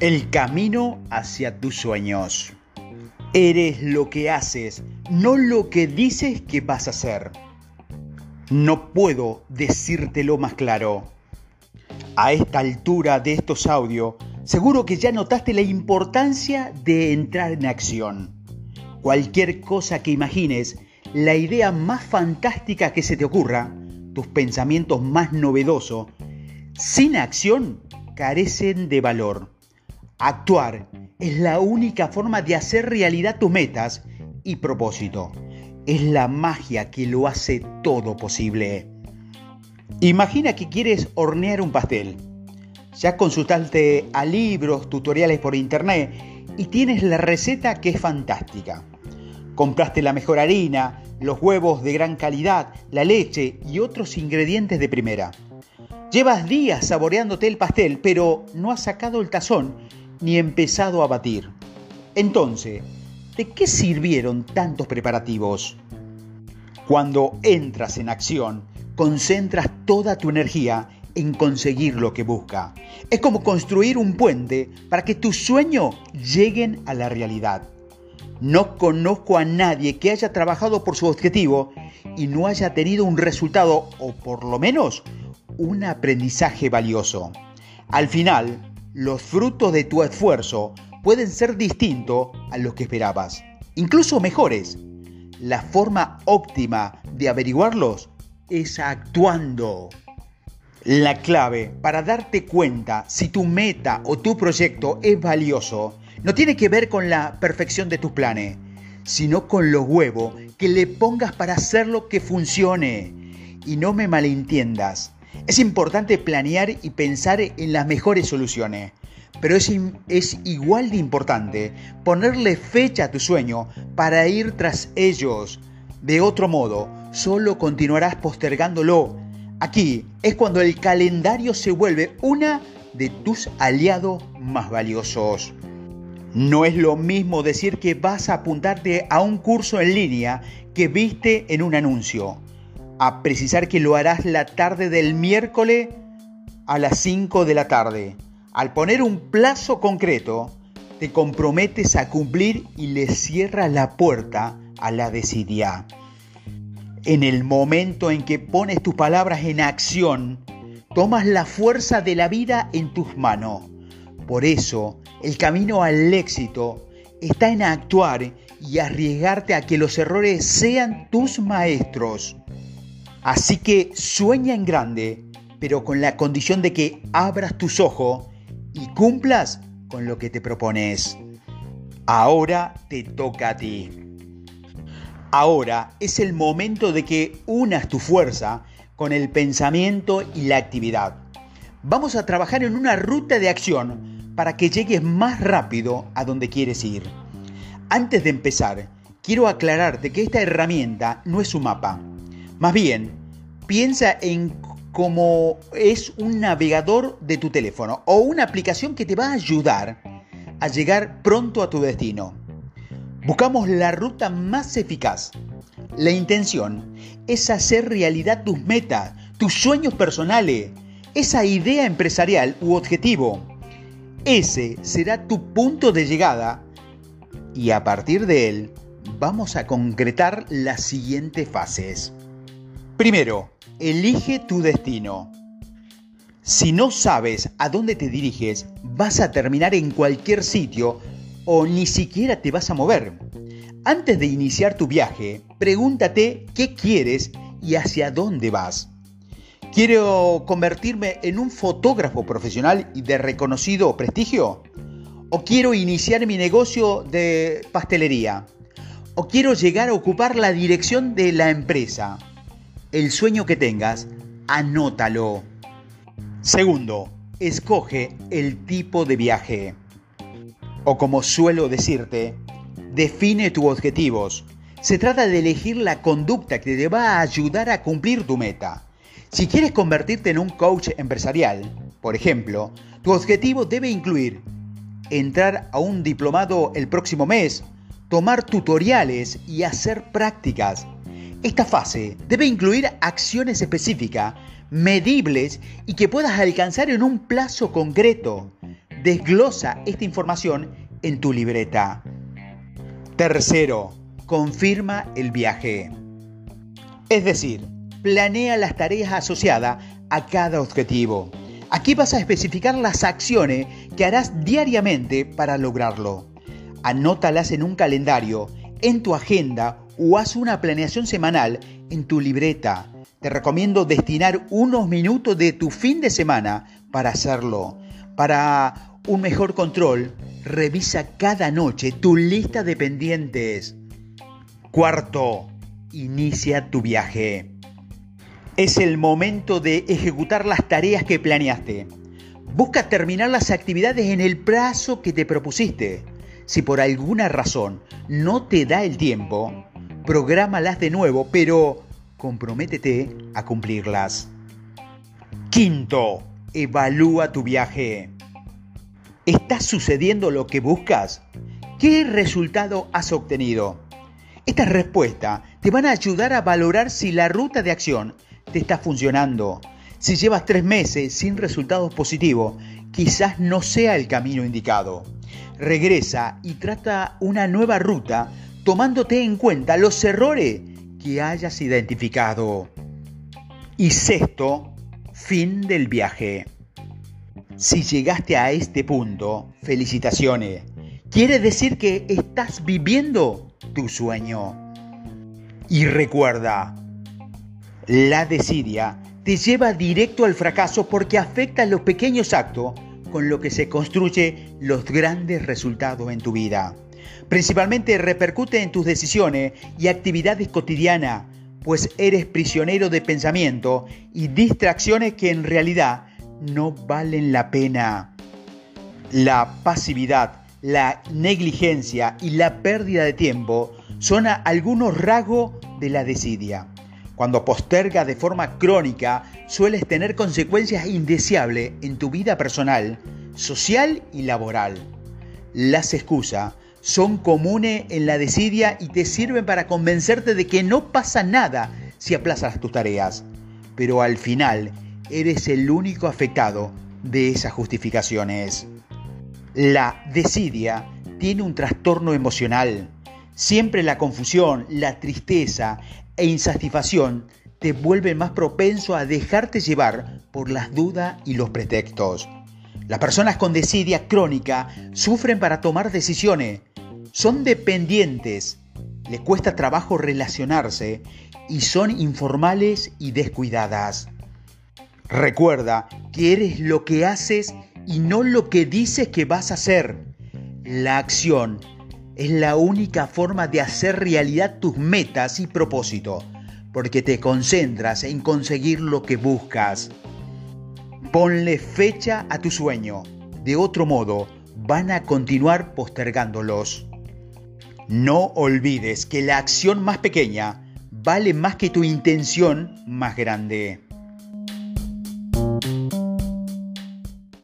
El camino hacia tus sueños. Eres lo que haces, no lo que dices que vas a hacer. No puedo decírtelo más claro. A esta altura de estos audios, seguro que ya notaste la importancia de entrar en acción. Cualquier cosa que imagines, la idea más fantástica que se te ocurra, tus pensamientos más novedosos, sin acción carecen de valor. Actuar es la única forma de hacer realidad tus metas y propósito. Es la magia que lo hace todo posible. Imagina que quieres hornear un pastel. Ya consultaste a libros, tutoriales por internet y tienes la receta que es fantástica. Compraste la mejor harina, los huevos de gran calidad, la leche y otros ingredientes de primera. Llevas días saboreándote el pastel, pero no has sacado el tazón ni empezado a batir. Entonces, ¿de qué sirvieron tantos preparativos? Cuando entras en acción, concentras toda tu energía en conseguir lo que busca. Es como construir un puente para que tus sueños lleguen a la realidad. No conozco a nadie que haya trabajado por su objetivo y no haya tenido un resultado o por lo menos un aprendizaje valioso. Al final, los frutos de tu esfuerzo pueden ser distintos a los que esperabas, incluso mejores. La forma óptima de averiguarlos es actuando. La clave para darte cuenta si tu meta o tu proyecto es valioso no tiene que ver con la perfección de tus planes, sino con los huevos que le pongas para hacerlo que funcione. Y no me malentiendas, es importante planear y pensar en las mejores soluciones, pero es, igual de importante ponerle fecha a tu sueño para ir tras ellos. De otro modo, solo continuarás postergándolo. Aquí es cuando el calendario se vuelve una de tus aliados más valiosos. No es lo mismo decir que vas a apuntarte a un curso en línea que viste en un anuncio a precisar que lo harás la tarde del miércoles a las 5 de la tarde. Al poner un plazo concreto, te comprometes a cumplir y le cierras la puerta a la desidia. En el momento en que pones tus palabras en acción, tomas la fuerza de la vida en tus manos. Por eso, el camino al éxito está en actuar y arriesgarte a que los errores sean tus maestros. Así que sueña en grande, pero con la condición de que abras tus ojos y cumplas con lo que te propones. Ahora te toca a ti. Ahora es el momento de que unas tu fuerza con el pensamiento y la actividad. Vamos a trabajar en una ruta de acción para que llegues más rápido a donde quieres ir. Antes de empezar, quiero aclararte que esta herramienta no es un mapa más bien, piensa en cómo es un navegador de tu teléfono o una aplicación que te va a ayudar a llegar pronto a tu destino. Buscamos la ruta más eficaz. La intención es hacer realidad tus metas, tus sueños personales, esa idea empresarial u objetivo. Ese será tu punto de llegada y a partir de él vamos a concretar las siguientes fases. Primero, elige tu destino. Si no sabes a dónde te diriges, vas a terminar en cualquier sitio o ni siquiera te vas a mover. Antes de iniciar tu viaje, pregúntate qué quieres y hacia dónde vas. ¿Quiero convertirme en un fotógrafo profesional y de reconocido prestigio? ¿O quiero iniciar mi negocio de pastelería? ¿O quiero llegar a ocupar la dirección de la empresa? El sueño que tengas, anótalo. Segundo, escoge el tipo de viaje. O como suelo decirte, define tus objetivos. Se trata de elegir la conducta que te va a ayudar a cumplir tu meta. Si quieres convertirte en un coach empresarial, por ejemplo, tu objetivo debe incluir entrar a un diplomado el próximo mes, tomar tutoriales y hacer prácticas esta fase debe incluir acciones específicas, medibles y que puedas alcanzar en un plazo concreto. Desglosa esta información en tu libreta. Tercero, confirma el viaje. Es decir, planea las tareas asociadas a cada objetivo. Aquí vas a especificar las acciones que harás diariamente para lograrlo. Anótalas en un calendario, en tu agenda o haz una planeación semanal en tu libreta. Te recomiendo destinar unos minutos de tu fin de semana para hacerlo. Para un mejor control, revisa cada noche tu lista de pendientes. Cuarto, inicia tu viaje. Es el momento de ejecutar las tareas que planeaste. Busca terminar las actividades en el plazo que te propusiste. Si por alguna razón no te da el tiempo, prográmalas de nuevo, pero comprométete a cumplirlas. Quinto, evalúa tu viaje. ¿Está sucediendo lo que buscas? ¿Qué resultado has obtenido? Estas respuestas te van a ayudar a valorar si la ruta de acción te está funcionando. Si llevas tres meses sin resultados positivos, quizás no sea el camino indicado. Regresa y trata una nueva ruta tomándote en cuenta los errores que hayas identificado. Y sexto, fin del viaje. Si llegaste a este punto, felicitaciones. Quiere decir que estás viviendo tu sueño. Y recuerda, la desidia te lleva directo al fracaso porque afecta los pequeños actos con los que se construye los grandes resultados en tu vida. Principalmente repercute en tus decisiones y actividades cotidianas, pues eres prisionero de pensamiento y distracciones que en realidad no valen la pena. La pasividad, la negligencia y la pérdida de tiempo son algunos rasgos de la desidia. Cuando posterga de forma crónica, sueles tener consecuencias indeseables en tu vida personal, social y laboral. Las excusas son comunes en la desidia y te sirven para convencerte de que no pasa nada si aplazas tus tareas. Pero al final eres el único afectado de esas justificaciones. La desidia tiene un trastorno emocional. Siempre la confusión, la tristeza e insatisfacción te vuelven más propenso a dejarte llevar por las dudas y los pretextos. Las personas con desidia crónica sufren para tomar decisiones, son dependientes, les cuesta trabajo relacionarse y son informales y descuidadas. Recuerda que eres lo que haces y no lo que dices que vas a hacer. La acción es la única forma de hacer realidad tus metas y propósitos, porque te concentras en conseguir lo que buscas. Ponle fecha a tu sueño, de otro modo van a continuar postergándolos. No olvides que la acción más pequeña vale más que tu intención más grande.